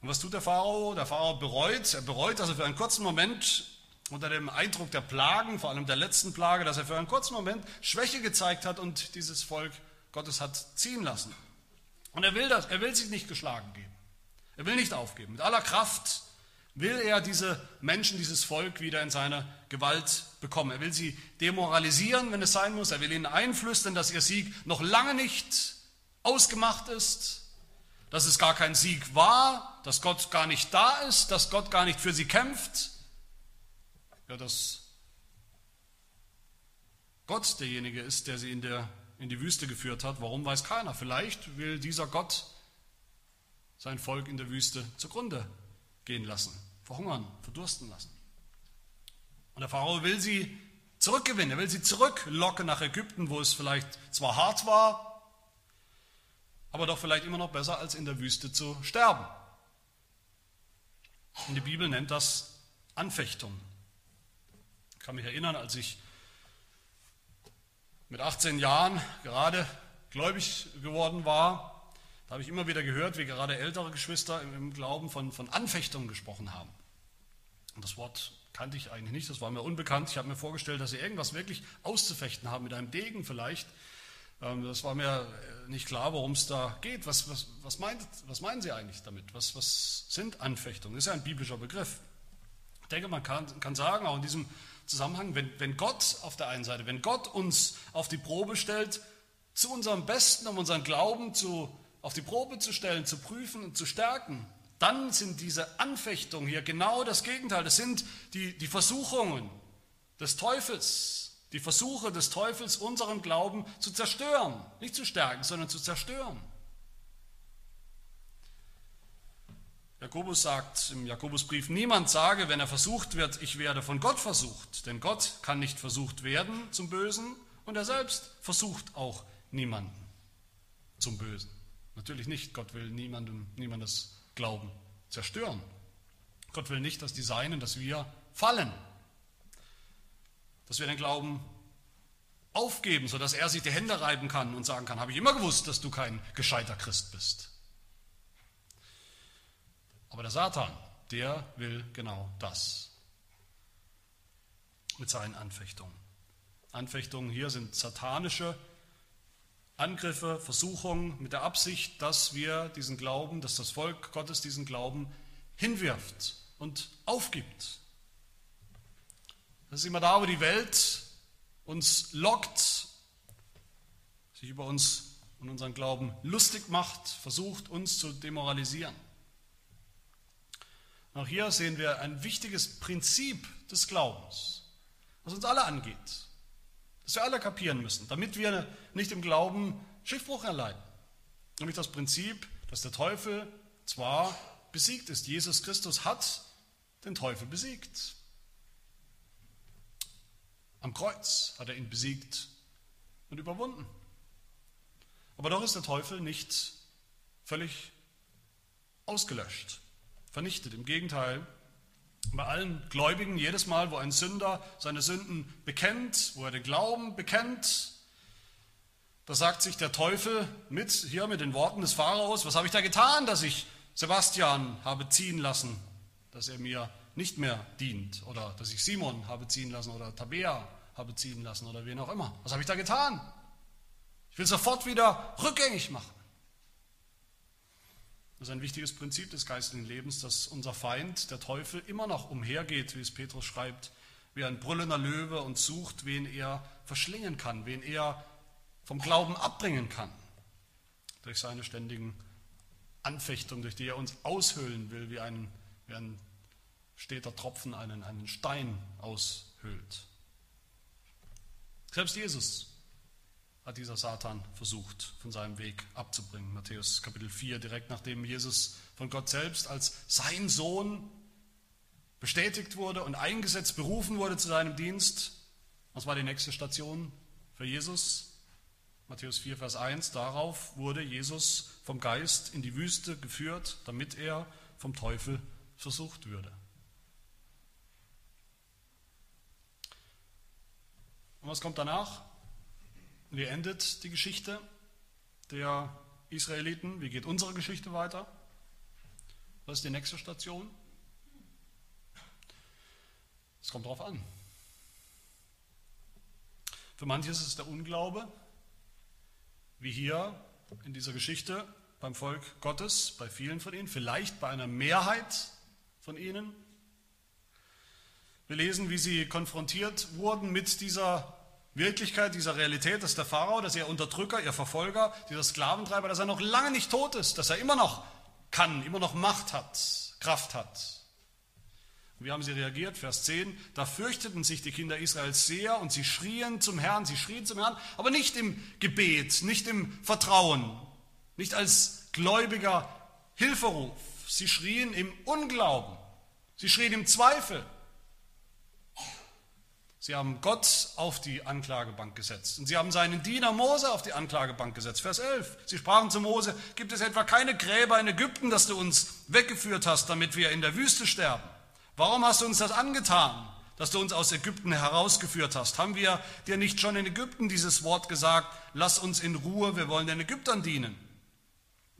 Und was tut der Pharao? Der Pharao bereut, er bereut, dass er für einen kurzen Moment unter dem Eindruck der Plagen, vor allem der letzten Plage, dass er für einen kurzen Moment Schwäche gezeigt hat und dieses Volk Gottes hat ziehen lassen. Und er will das, er will sich nicht geschlagen geben. Er will nicht aufgeben. Mit aller Kraft will er diese Menschen, dieses Volk wieder in seine Gewalt bekommen. Er will sie demoralisieren, wenn es sein muss. Er will ihnen einflüstern, dass ihr Sieg noch lange nicht ausgemacht ist dass es gar kein Sieg war, dass Gott gar nicht da ist, dass Gott gar nicht für sie kämpft. Ja, dass Gott derjenige ist, der sie in, der, in die Wüste geführt hat. Warum weiß keiner. Vielleicht will dieser Gott sein Volk in der Wüste zugrunde gehen lassen, verhungern, verdursten lassen. Und der Pharao will sie zurückgewinnen, er will sie zurücklocken nach Ägypten, wo es vielleicht zwar hart war, aber doch vielleicht immer noch besser, als in der Wüste zu sterben. Und die Bibel nennt das Anfechtung. Ich kann mich erinnern, als ich mit 18 Jahren gerade gläubig geworden war, da habe ich immer wieder gehört, wie gerade ältere Geschwister im Glauben von, von Anfechtung gesprochen haben. Und das Wort kannte ich eigentlich nicht, das war mir unbekannt. Ich habe mir vorgestellt, dass sie irgendwas wirklich auszufechten haben, mit einem Degen vielleicht. Ähm, das war mir nicht klar, worum es da geht. Was, was, was, meint, was meinen Sie eigentlich damit? Was, was sind Anfechtungen? Das ist ja ein biblischer Begriff. Ich denke, man kann, kann sagen, auch in diesem Zusammenhang, wenn, wenn Gott auf der einen Seite, wenn Gott uns auf die Probe stellt, zu unserem Besten, um unseren Glauben zu, auf die Probe zu stellen, zu prüfen und zu stärken, dann sind diese Anfechtungen hier genau das Gegenteil. Das sind die, die Versuchungen des Teufels, die Versuche des Teufels, unseren Glauben zu zerstören. Nicht zu stärken, sondern zu zerstören. Jakobus sagt im Jakobusbrief, niemand sage, wenn er versucht wird, ich werde von Gott versucht. Denn Gott kann nicht versucht werden zum Bösen und er selbst versucht auch niemanden zum Bösen. Natürlich nicht, Gott will niemandem, niemandes Glauben zerstören. Gott will nicht, dass die Seinen, dass wir fallen, dass wir den Glauben aufgeben, sodass er sich die Hände reiben kann und sagen kann, habe ich immer gewusst, dass du kein gescheiter Christ bist. Aber der Satan, der will genau das mit seinen Anfechtungen. Anfechtungen hier sind satanische Angriffe, Versuchungen mit der Absicht, dass wir diesen Glauben, dass das Volk Gottes diesen Glauben hinwirft und aufgibt. Das ist immer da, wo die Welt uns lockt, sich über uns und unseren Glauben lustig macht, versucht uns zu demoralisieren. Auch hier sehen wir ein wichtiges Prinzip des Glaubens, was uns alle angeht, das wir alle kapieren müssen, damit wir nicht im Glauben Schiffbruch erleiden. Nämlich das Prinzip, dass der Teufel zwar besiegt ist, Jesus Christus hat den Teufel besiegt. Am Kreuz hat er ihn besiegt und überwunden. Aber doch ist der Teufel nicht völlig ausgelöscht vernichtet. Im Gegenteil, bei allen Gläubigen, jedes Mal, wo ein Sünder seine Sünden bekennt, wo er den Glauben bekennt, da sagt sich der Teufel mit, hier mit den Worten des Pharaos, was habe ich da getan, dass ich Sebastian habe ziehen lassen, dass er mir nicht mehr dient oder dass ich Simon habe ziehen lassen oder Tabea habe ziehen lassen oder wen auch immer. Was habe ich da getan? Ich will sofort wieder rückgängig machen. Das ist ein wichtiges Prinzip des geistlichen Lebens, dass unser Feind, der Teufel, immer noch umhergeht, wie es Petrus schreibt, wie ein brüllender Löwe und sucht, wen er verschlingen kann, wen er vom Glauben abbringen kann. Durch seine ständigen Anfechtungen, durch die er uns aushöhlen will, wie ein, wie ein steter Tropfen einen, einen Stein aushöhlt. Selbst Jesus hat dieser Satan versucht, von seinem Weg abzubringen. Matthäus Kapitel 4, direkt nachdem Jesus von Gott selbst als sein Sohn bestätigt wurde und eingesetzt, berufen wurde zu seinem Dienst. Was war die nächste Station für Jesus? Matthäus 4, Vers 1. Darauf wurde Jesus vom Geist in die Wüste geführt, damit er vom Teufel versucht würde. Und was kommt danach? Wie endet die Geschichte der Israeliten? Wie geht unsere Geschichte weiter? Was ist die nächste Station? Es kommt darauf an. Für manche ist es der Unglaube, wie hier in dieser Geschichte beim Volk Gottes, bei vielen von ihnen, vielleicht bei einer Mehrheit von ihnen. Wir lesen, wie sie konfrontiert wurden mit dieser Wirklichkeit dieser Realität, dass der Pharao, dass ihr Unterdrücker, ihr Verfolger, dieser Sklaventreiber, dass er noch lange nicht tot ist, dass er immer noch kann, immer noch Macht hat, Kraft hat. Und wie haben sie reagiert? Vers 10, da fürchteten sich die Kinder Israels sehr und sie schrien zum Herrn, sie schrien zum Herrn, aber nicht im Gebet, nicht im Vertrauen, nicht als gläubiger Hilferuf. Sie schrien im Unglauben, sie schrien im Zweifel. Sie haben Gott auf die Anklagebank gesetzt und sie haben seinen Diener Mose auf die Anklagebank gesetzt. Vers 11. Sie sprachen zu Mose, gibt es etwa keine Gräber in Ägypten, dass du uns weggeführt hast, damit wir in der Wüste sterben? Warum hast du uns das angetan, dass du uns aus Ägypten herausgeführt hast? Haben wir dir nicht schon in Ägypten dieses Wort gesagt, lass uns in Ruhe, wir wollen den Ägyptern dienen?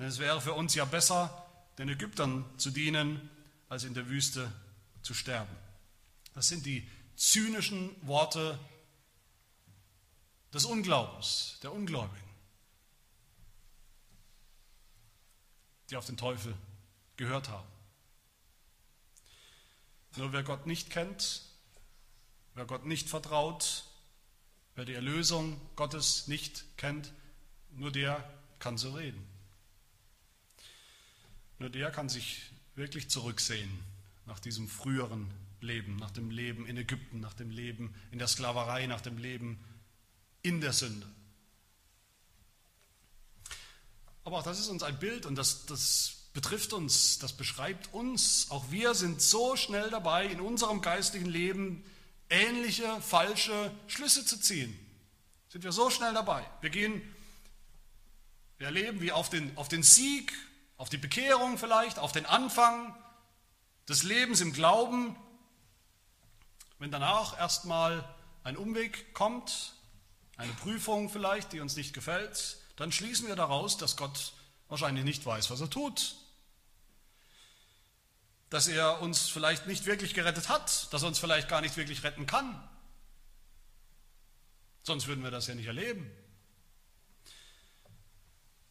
Denn es wäre für uns ja besser, den Ägyptern zu dienen, als in der Wüste zu sterben. Das sind die zynischen Worte des Unglaubens, der Ungläubigen, die auf den Teufel gehört haben. Nur wer Gott nicht kennt, wer Gott nicht vertraut, wer die Erlösung Gottes nicht kennt, nur der kann so reden. Nur der kann sich wirklich zurücksehen nach diesem früheren Leben, nach dem Leben in Ägypten, nach dem Leben in der Sklaverei, nach dem Leben in der Sünde. Aber auch das ist uns ein Bild und das, das betrifft uns, das beschreibt uns. Auch wir sind so schnell dabei, in unserem geistlichen Leben ähnliche falsche Schlüsse zu ziehen. Sind wir so schnell dabei. Wir gehen, wir erleben wie auf den, auf den Sieg, auf die Bekehrung vielleicht, auf den Anfang, des Lebens im Glauben, wenn danach erstmal ein Umweg kommt, eine Prüfung vielleicht, die uns nicht gefällt, dann schließen wir daraus, dass Gott wahrscheinlich nicht weiß, was er tut. Dass er uns vielleicht nicht wirklich gerettet hat, dass er uns vielleicht gar nicht wirklich retten kann. Sonst würden wir das ja nicht erleben.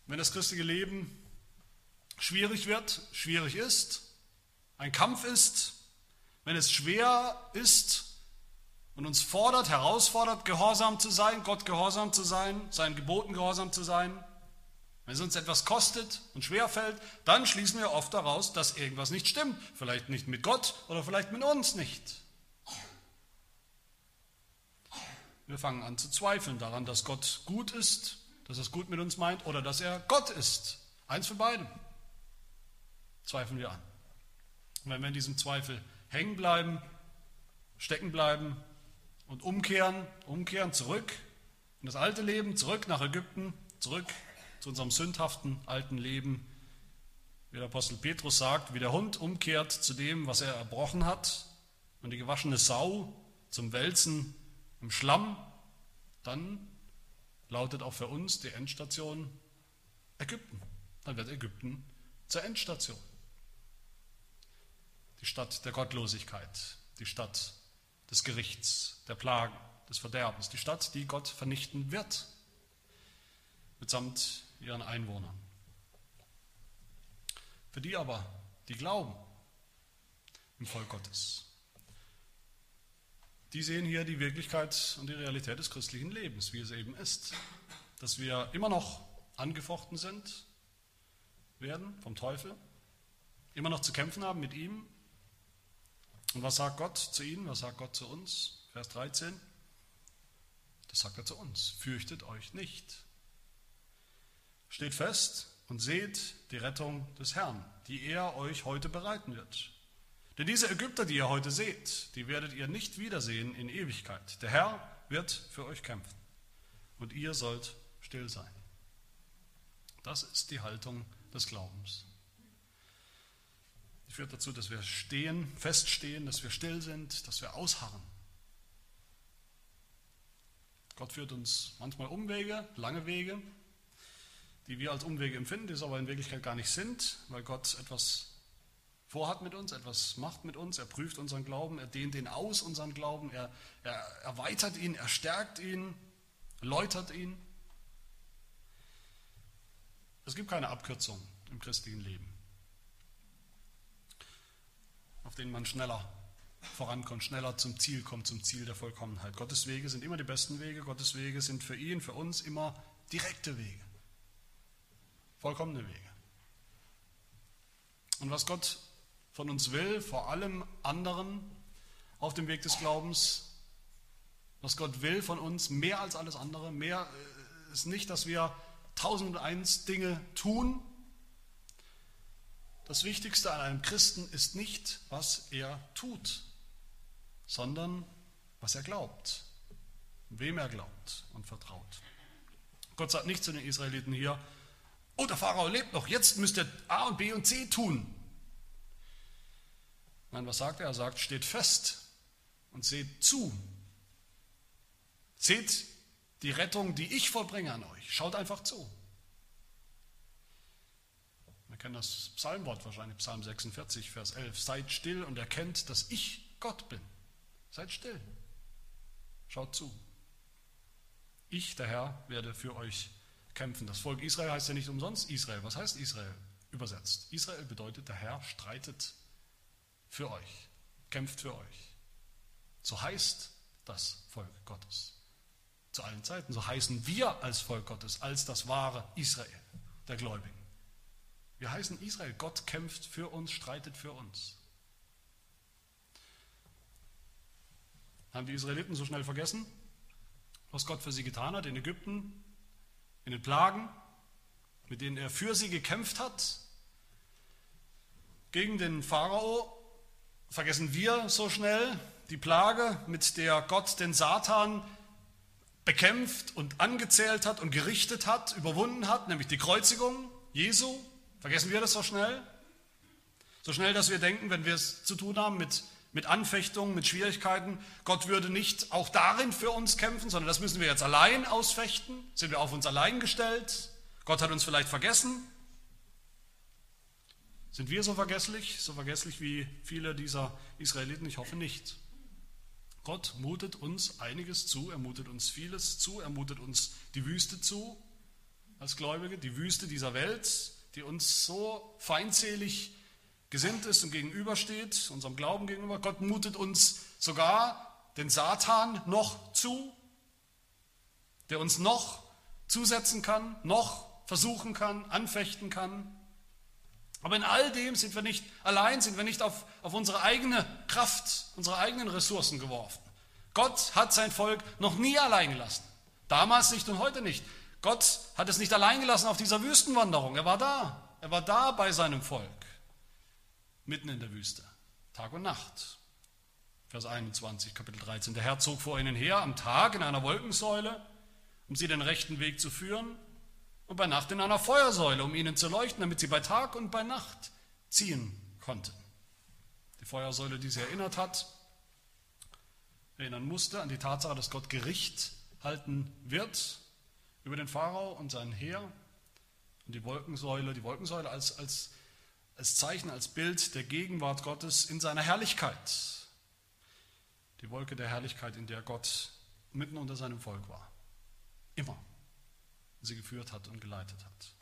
Wenn das christliche Leben schwierig wird, schwierig ist, ein Kampf ist, wenn es schwer ist und uns fordert, herausfordert, gehorsam zu sein, Gott gehorsam zu sein, seinen Geboten gehorsam zu sein, wenn es uns etwas kostet und schwer fällt, dann schließen wir oft daraus, dass irgendwas nicht stimmt. Vielleicht nicht mit Gott oder vielleicht mit uns nicht. Wir fangen an zu zweifeln daran, dass Gott gut ist, dass er es gut mit uns meint oder dass er Gott ist. Eins von beiden. Zweifeln wir an. Und wenn wir in diesem Zweifel hängen bleiben, stecken bleiben und umkehren, umkehren zurück in das alte Leben, zurück nach Ägypten, zurück zu unserem sündhaften alten Leben, wie der Apostel Petrus sagt, wie der Hund umkehrt zu dem, was er erbrochen hat und die gewaschene Sau zum Wälzen im Schlamm, dann lautet auch für uns die Endstation Ägypten. Dann wird Ägypten zur Endstation. Die Stadt der Gottlosigkeit, die Stadt des Gerichts, der Plagen, des Verderbens, die Stadt, die Gott vernichten wird, mitsamt ihren Einwohnern. Für die aber, die glauben im Volk Gottes, die sehen hier die Wirklichkeit und die Realität des christlichen Lebens, wie es eben ist. Dass wir immer noch angefochten sind, werden vom Teufel, immer noch zu kämpfen haben mit ihm. Und was sagt Gott zu ihnen? Was sagt Gott zu uns? Vers 13. Das sagt er zu uns. Fürchtet euch nicht. Steht fest und seht die Rettung des Herrn, die er euch heute bereiten wird. Denn diese Ägypter, die ihr heute seht, die werdet ihr nicht wiedersehen in Ewigkeit. Der Herr wird für euch kämpfen und ihr sollt still sein. Das ist die Haltung des Glaubens. Die führt dazu, dass wir stehen, feststehen, dass wir still sind, dass wir ausharren. Gott führt uns manchmal Umwege, lange Wege, die wir als Umwege empfinden, die es aber in Wirklichkeit gar nicht sind, weil Gott etwas vorhat mit uns, etwas macht mit uns, er prüft unseren Glauben, er dehnt ihn aus, unseren Glauben, er, er erweitert ihn, er stärkt ihn, läutert ihn. Es gibt keine Abkürzung im christlichen Leben, auf denen man schneller vorankommt, schneller zum Ziel kommt, zum Ziel der Vollkommenheit. Gottes Wege sind immer die besten Wege, Gottes Wege sind für ihn, für uns immer direkte Wege, vollkommene Wege. Und was Gott von uns will, vor allem anderen auf dem Weg des Glaubens, was Gott will von uns, mehr als alles andere, mehr äh, ist nicht, dass wir tausend und eins Dinge tun. Das Wichtigste an einem Christen ist nicht, was er tut, sondern was er glaubt, wem er glaubt und vertraut. Gott sagt nicht zu den Israeliten hier, oh, der Pharao lebt noch, jetzt müsst ihr A und B und C tun. Nein, was sagt er? Er sagt, steht fest und seht zu. Seht die Rettung, die ich vollbringe an euch. Schaut einfach zu. Kennen das Psalmwort wahrscheinlich, Psalm 46, Vers 11. Seid still und erkennt, dass ich Gott bin. Seid still. Schaut zu. Ich, der Herr, werde für euch kämpfen. Das Volk Israel heißt ja nicht umsonst Israel. Was heißt Israel übersetzt? Israel bedeutet, der Herr streitet für euch, kämpft für euch. So heißt das Volk Gottes. Zu allen Zeiten. So heißen wir als Volk Gottes, als das wahre Israel der Gläubigen. Wir heißen Israel. Gott kämpft für uns, streitet für uns. Haben die Israeliten so schnell vergessen, was Gott für sie getan hat in Ägypten, in den Plagen, mit denen er für sie gekämpft hat, gegen den Pharao vergessen wir so schnell die Plage, mit der Gott den Satan bekämpft und angezählt hat und gerichtet hat, überwunden hat, nämlich die Kreuzigung Jesu. Vergessen wir das so schnell? So schnell, dass wir denken, wenn wir es zu tun haben mit, mit Anfechtungen, mit Schwierigkeiten, Gott würde nicht auch darin für uns kämpfen, sondern das müssen wir jetzt allein ausfechten. Sind wir auf uns allein gestellt? Gott hat uns vielleicht vergessen. Sind wir so vergesslich, so vergesslich wie viele dieser Israeliten? Ich hoffe nicht. Gott mutet uns einiges zu, er mutet uns vieles zu, er mutet uns die Wüste zu als Gläubige, die Wüste dieser Welt, die uns so feindselig gesinnt ist und gegenübersteht, unserem Glauben gegenüber. Gott mutet uns sogar den Satan noch zu, der uns noch zusetzen kann, noch versuchen kann, anfechten kann. Aber in all dem sind wir nicht allein, sind wir nicht auf, auf unsere eigene Kraft, unsere eigenen Ressourcen geworfen. Gott hat sein Volk noch nie allein gelassen. Damals nicht und heute nicht. Gott hat es nicht allein gelassen auf dieser Wüstenwanderung. Er war da. Er war da bei seinem Volk. Mitten in der Wüste. Tag und Nacht. Vers 21, Kapitel 13. Der Herr zog vor ihnen her am Tag in einer Wolkensäule, um sie den rechten Weg zu führen und bei Nacht in einer Feuersäule, um ihnen zu leuchten, damit sie bei Tag und bei Nacht ziehen konnten. Die Feuersäule, die sie erinnert hat, erinnern musste an die Tatsache, dass Gott Gericht halten wird über den Pharao und sein Heer. Und die Wolkensäule, die Wolkensäule als, als, als Zeichen, als Bild der Gegenwart Gottes in seiner Herrlichkeit. Die Wolke der Herrlichkeit, in der Gott mitten unter seinem Volk war. Immer sie geführt hat und geleitet hat.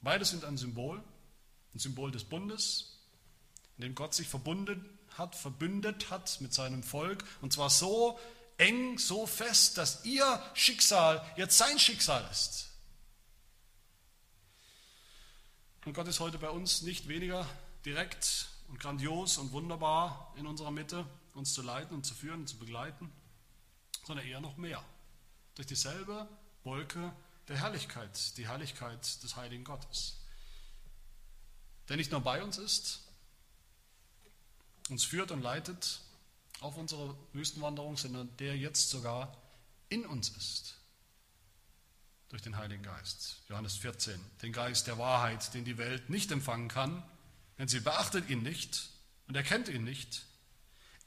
Beides sind ein Symbol, ein Symbol des Bundes, in dem Gott sich verbunden hat, verbündet hat mit seinem Volk und zwar so eng, so fest, dass ihr Schicksal jetzt sein Schicksal ist. Und Gott ist heute bei uns nicht weniger direkt und grandios und wunderbar in unserer Mitte, uns zu leiten und zu führen und zu begleiten, sondern eher noch mehr. Durch dieselbe Wolke der Herrlichkeit, die Herrlichkeit des heiligen Gottes. Der nicht nur bei uns ist, uns führt und leitet auf unsere Wüstenwanderung, sondern der jetzt sogar in uns ist. Durch den Heiligen Geist. Johannes 14. Den Geist der Wahrheit, den die Welt nicht empfangen kann, denn sie beachtet ihn nicht und erkennt ihn nicht.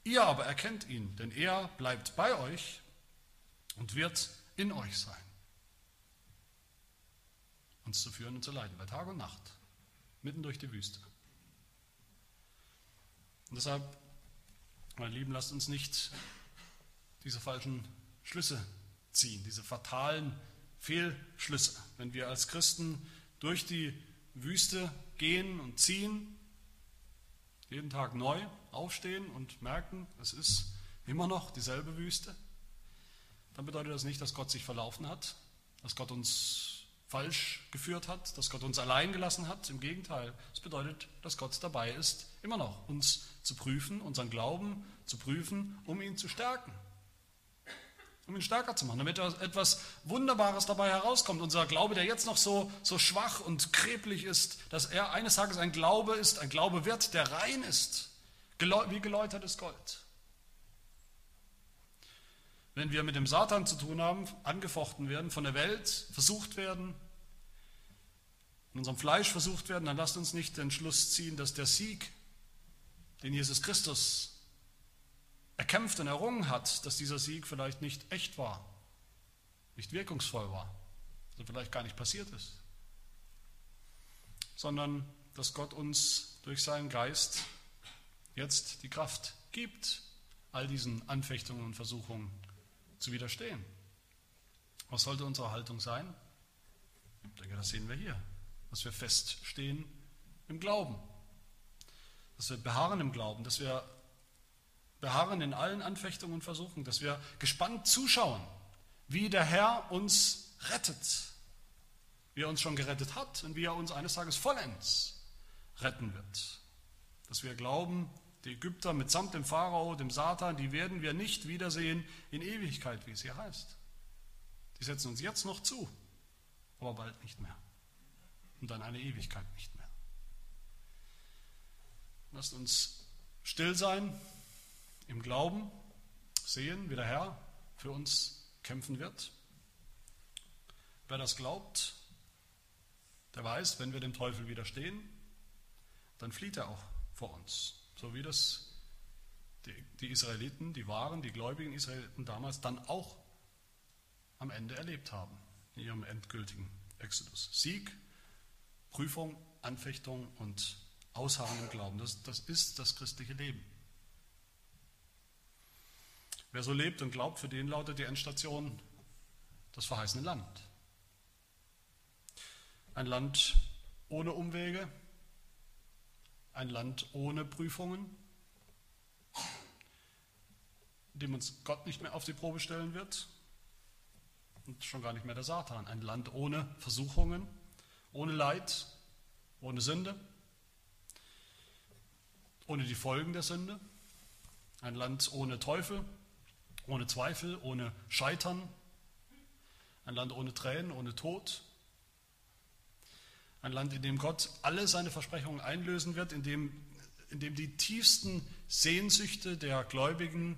Ihr aber erkennt ihn, denn er bleibt bei euch und wird in euch sein uns zu führen und zu leiten, bei Tag und Nacht, mitten durch die Wüste. Und deshalb, meine Lieben, lasst uns nicht diese falschen Schlüsse ziehen, diese fatalen Fehlschlüsse, wenn wir als Christen durch die Wüste gehen und ziehen, jeden Tag neu aufstehen und merken, es ist immer noch dieselbe Wüste, dann bedeutet das nicht, dass Gott sich verlaufen hat, dass Gott uns falsch geführt hat, dass Gott uns allein gelassen hat. Im Gegenteil, es bedeutet, dass Gott dabei ist, immer noch uns zu prüfen, unseren Glauben zu prüfen, um ihn zu stärken, um ihn stärker zu machen, damit etwas Wunderbares dabei herauskommt. Unser Glaube, der jetzt noch so, so schwach und kreblich ist, dass er eines Tages ein Glaube ist, ein Glaube wird, der rein ist, wie geläutertes Gold. Wenn wir mit dem Satan zu tun haben, angefochten werden, von der Welt versucht werden, in unserem Fleisch versucht werden, dann lasst uns nicht den Schluss ziehen, dass der Sieg, den Jesus Christus erkämpft und errungen hat, dass dieser Sieg vielleicht nicht echt war, nicht wirkungsvoll war, also vielleicht gar nicht passiert ist, sondern dass Gott uns durch seinen Geist jetzt die Kraft gibt, all diesen Anfechtungen und Versuchungen zu widerstehen. Was sollte unsere Haltung sein? Ich denke, das sehen wir hier. Dass wir feststehen im Glauben. Dass wir beharren im Glauben. Dass wir beharren in allen Anfechtungen und Versuchen. Dass wir gespannt zuschauen, wie der Herr uns rettet. Wie er uns schon gerettet hat und wie er uns eines Tages vollends retten wird. Dass wir glauben, die Ägypter mitsamt dem Pharao, dem Satan, die werden wir nicht wiedersehen in Ewigkeit, wie es hier heißt. Die setzen uns jetzt noch zu, aber bald nicht mehr. Und dann eine Ewigkeit nicht mehr. Lasst uns still sein im Glauben, sehen, wie der Herr für uns kämpfen wird. Wer das glaubt, der weiß, wenn wir dem Teufel widerstehen, dann flieht er auch vor uns. So wie das die, Israeliten, die waren, die gläubigen Israeliten damals dann auch am Ende erlebt haben, in ihrem endgültigen Exodus. Sieg, Prüfung, Anfechtung und Ausharren im Glauben. Das, das ist das christliche Leben. Wer so lebt und glaubt, für den lautet die Endstation das verheißene Land. Ein Land ohne Umwege, ein Land ohne Prüfungen, in dem uns Gott nicht mehr auf die Probe stellen wird und schon gar nicht mehr der Satan. Ein Land ohne Versuchungen, ohne Leid, ohne Sünde, ohne die Folgen der Sünde. Ein Land ohne Teufel, ohne Zweifel, ohne Scheitern. Ein Land ohne Tränen, ohne Tod. Ein Land, in dem Gott alle seine Versprechungen einlösen wird, in dem, in dem die tiefsten Sehnsüchte der Gläubigen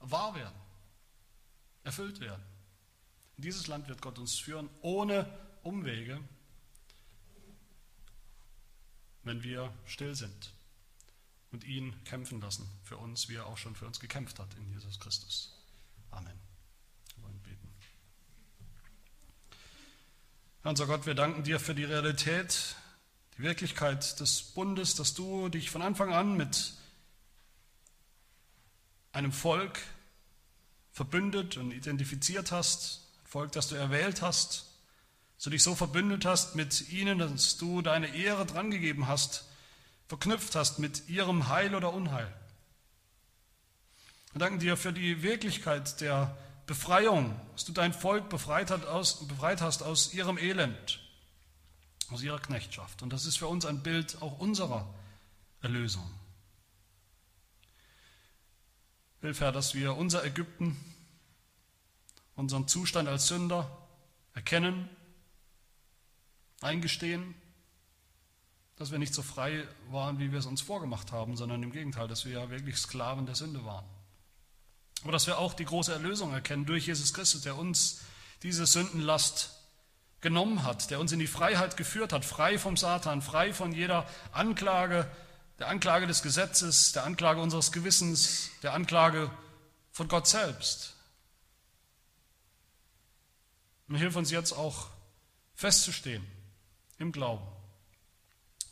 wahr werden, erfüllt werden. In dieses Land wird Gott uns führen, ohne Umwege, wenn wir still sind und ihn kämpfen lassen für uns, wie er auch schon für uns gekämpft hat in Jesus Christus. Amen. Wir wollen beten. Herr unser Gott, wir danken dir für die Realität, die Wirklichkeit des Bundes, dass du dich von Anfang an mit einem Volk verbündet und identifiziert hast, ein Volk, das du erwählt hast, dass du dich so verbündet hast mit ihnen, dass du deine Ehre drangegeben hast, verknüpft hast mit ihrem Heil oder Unheil. Wir danken dir für die Wirklichkeit der Befreiung, dass du dein Volk befreit, aus, befreit hast aus ihrem Elend, aus ihrer Knechtschaft. Und das ist für uns ein Bild auch unserer Erlösung. Hilf, Herr, dass wir unser Ägypten, unseren Zustand als Sünder erkennen, eingestehen, dass wir nicht so frei waren, wie wir es uns vorgemacht haben, sondern im Gegenteil, dass wir ja wirklich Sklaven der Sünde waren. Aber dass wir auch die große Erlösung erkennen durch Jesus Christus, der uns diese Sündenlast genommen hat, der uns in die Freiheit geführt hat, frei vom Satan, frei von jeder Anklage, der Anklage des Gesetzes, der Anklage unseres Gewissens, der Anklage von Gott selbst. Und hilf uns jetzt auch festzustehen im Glauben,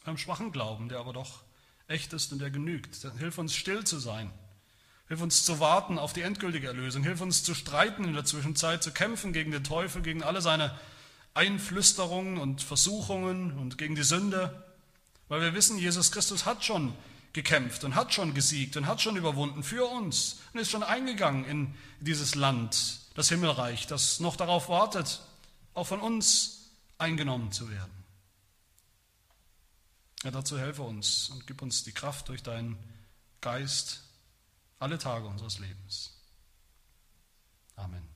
beim schwachen Glauben, der aber doch echt ist und der genügt. Hilf uns still zu sein. Hilf uns zu warten auf die endgültige Erlösung. Hilf uns zu streiten in der Zwischenzeit, zu kämpfen gegen den Teufel, gegen alle seine Einflüsterungen und Versuchungen und gegen die Sünde. Weil wir wissen, Jesus Christus hat schon gekämpft und hat schon gesiegt und hat schon überwunden für uns und ist schon eingegangen in dieses Land, das Himmelreich, das noch darauf wartet, auch von uns eingenommen zu werden. Ja, dazu helfe uns und gib uns die Kraft durch deinen Geist alle Tage unseres Lebens. Amen.